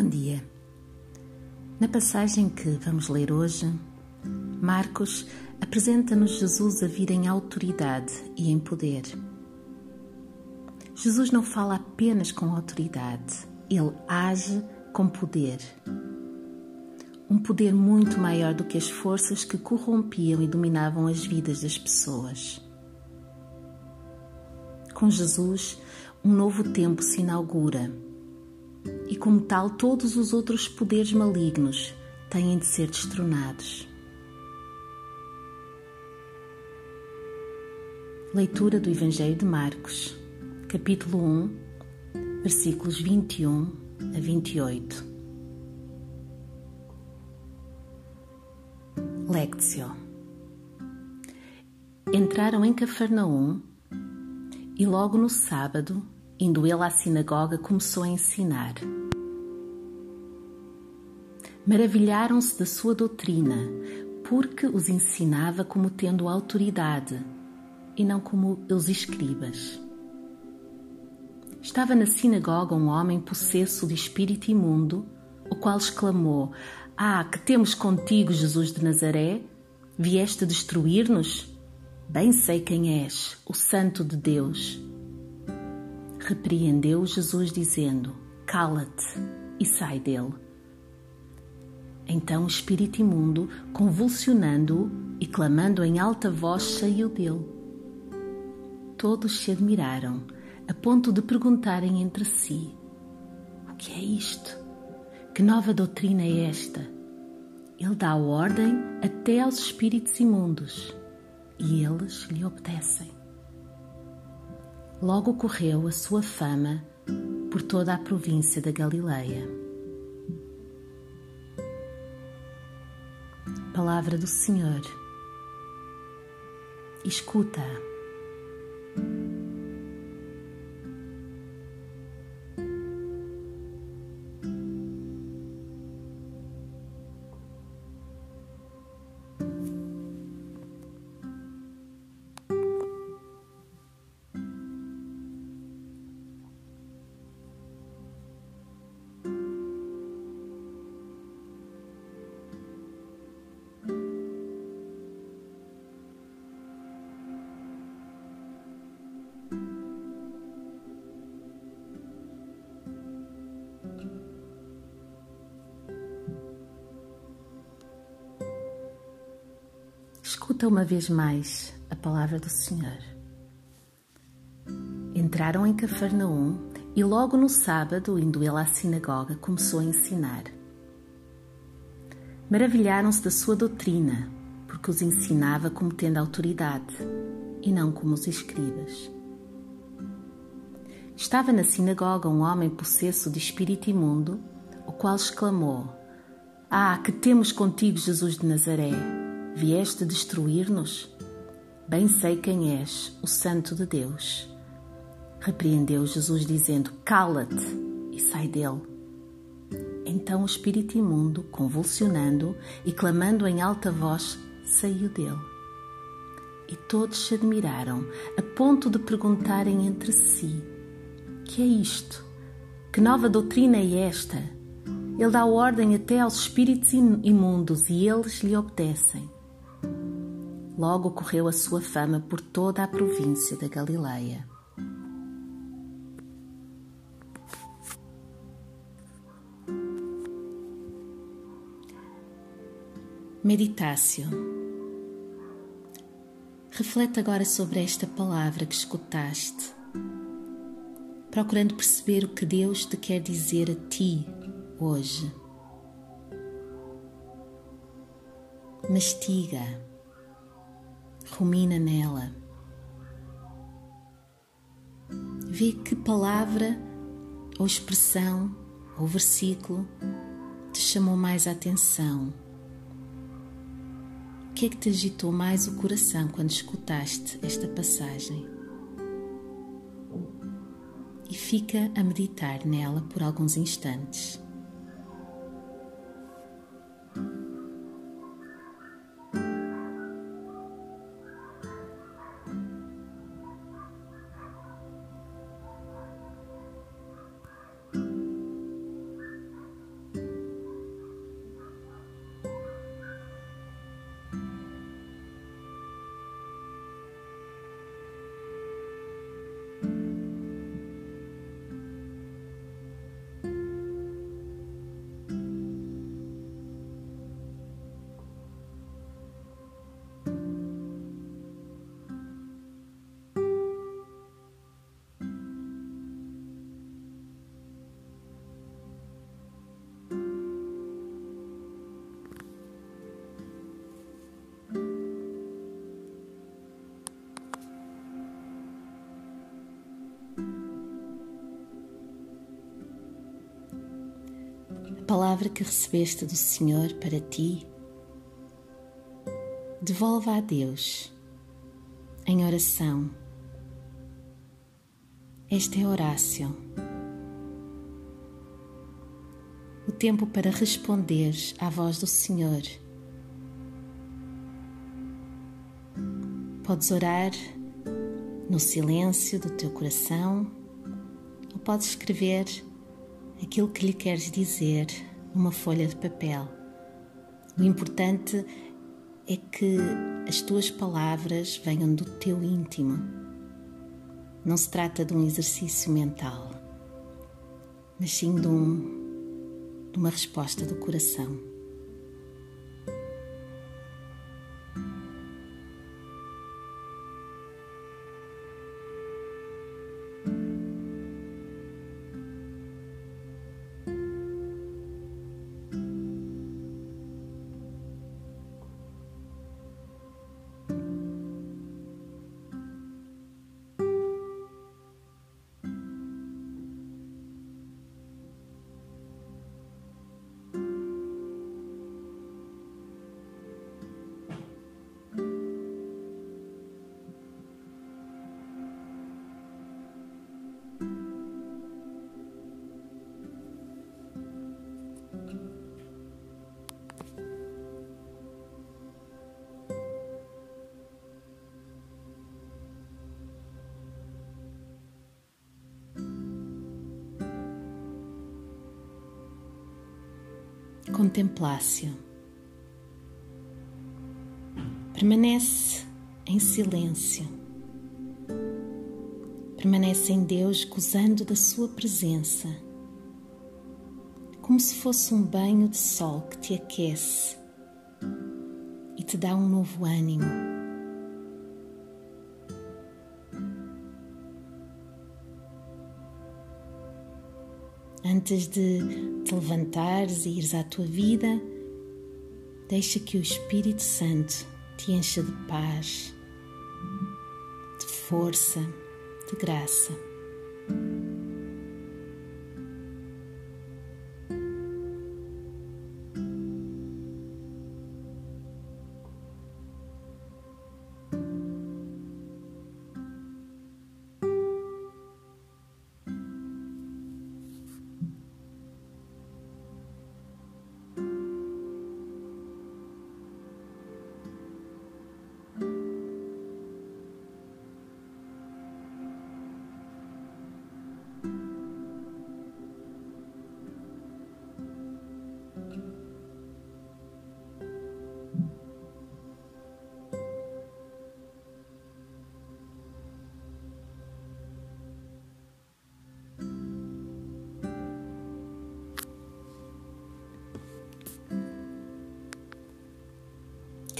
Bom dia. Na passagem que vamos ler hoje, Marcos apresenta-nos Jesus a vir em autoridade e em poder. Jesus não fala apenas com autoridade, ele age com poder. Um poder muito maior do que as forças que corrompiam e dominavam as vidas das pessoas. Com Jesus, um novo tempo se inaugura como tal, todos os outros poderes malignos têm de ser destronados. Leitura do Evangelho de Marcos, capítulo 1, versículos 21 a 28. Lectio Entraram em Cafarnaum e logo no sábado Indo ele à sinagoga, começou a ensinar. Maravilharam-se da sua doutrina, porque os ensinava como tendo autoridade e não como os escribas. Estava na sinagoga um homem possesso de espírito imundo, o qual exclamou: Ah, que temos contigo, Jesus de Nazaré? Vieste destruir-nos? Bem sei quem és, o Santo de Deus repreendeu Jesus, dizendo: Cala-te e sai dele. Então o espírito imundo, convulsionando-o e clamando em alta voz, saiu dele. Todos se admiraram, a ponto de perguntarem entre si: O que é isto? Que nova doutrina é esta? Ele dá ordem até aos espíritos imundos e eles lhe obedecem. Logo correu a sua fama por toda a província da Galileia. Palavra do Senhor. Escuta. Escuta uma vez mais a palavra do Senhor. Entraram em Cafarnaum e logo no sábado, indo ele à sinagoga, começou a ensinar. Maravilharam-se da sua doutrina, porque os ensinava como tendo autoridade e não como os escribas. Estava na sinagoga um homem possesso de espírito imundo, o qual exclamou: Ah, que temos contigo, Jesus de Nazaré! Vieste destruir-nos? Bem sei quem és, o Santo de Deus. Repreendeu Jesus, dizendo: Cala-te e sai dele. Então o espírito imundo, convulsionando e clamando em alta voz, saiu dele. E todos se admiraram, a ponto de perguntarem entre si: Que é isto? Que nova doutrina é esta? Ele dá ordem até aos espíritos imundos e eles lhe obedecem. Logo correu a sua fama por toda a província da Galileia. Meditácio. Reflete agora sobre esta palavra que escutaste, procurando perceber o que Deus te quer dizer a ti hoje. Mastiga rumina nela. Vê que palavra ou expressão ou versículo te chamou mais a atenção. O que é que te agitou mais o coração quando escutaste esta passagem? E fica a meditar nela por alguns instantes. Palavra que recebeste do Senhor para ti, devolva a Deus em oração. Esta é Horácio. O tempo para responder à voz do Senhor. Podes orar no silêncio do teu coração ou podes escrever aquilo que lhe queres dizer numa folha de papel. O importante é que as tuas palavras venham do teu íntimo. Não se trata de um exercício mental, mas sim de, um, de uma resposta do coração. Contemplácio. Permanece em silêncio. Permanece em Deus gozando da Sua presença, como se fosse um banho de sol que te aquece e te dá um novo ânimo. Antes de te levantares e ires à tua vida, deixa que o Espírito Santo te encha de paz, de força, de graça.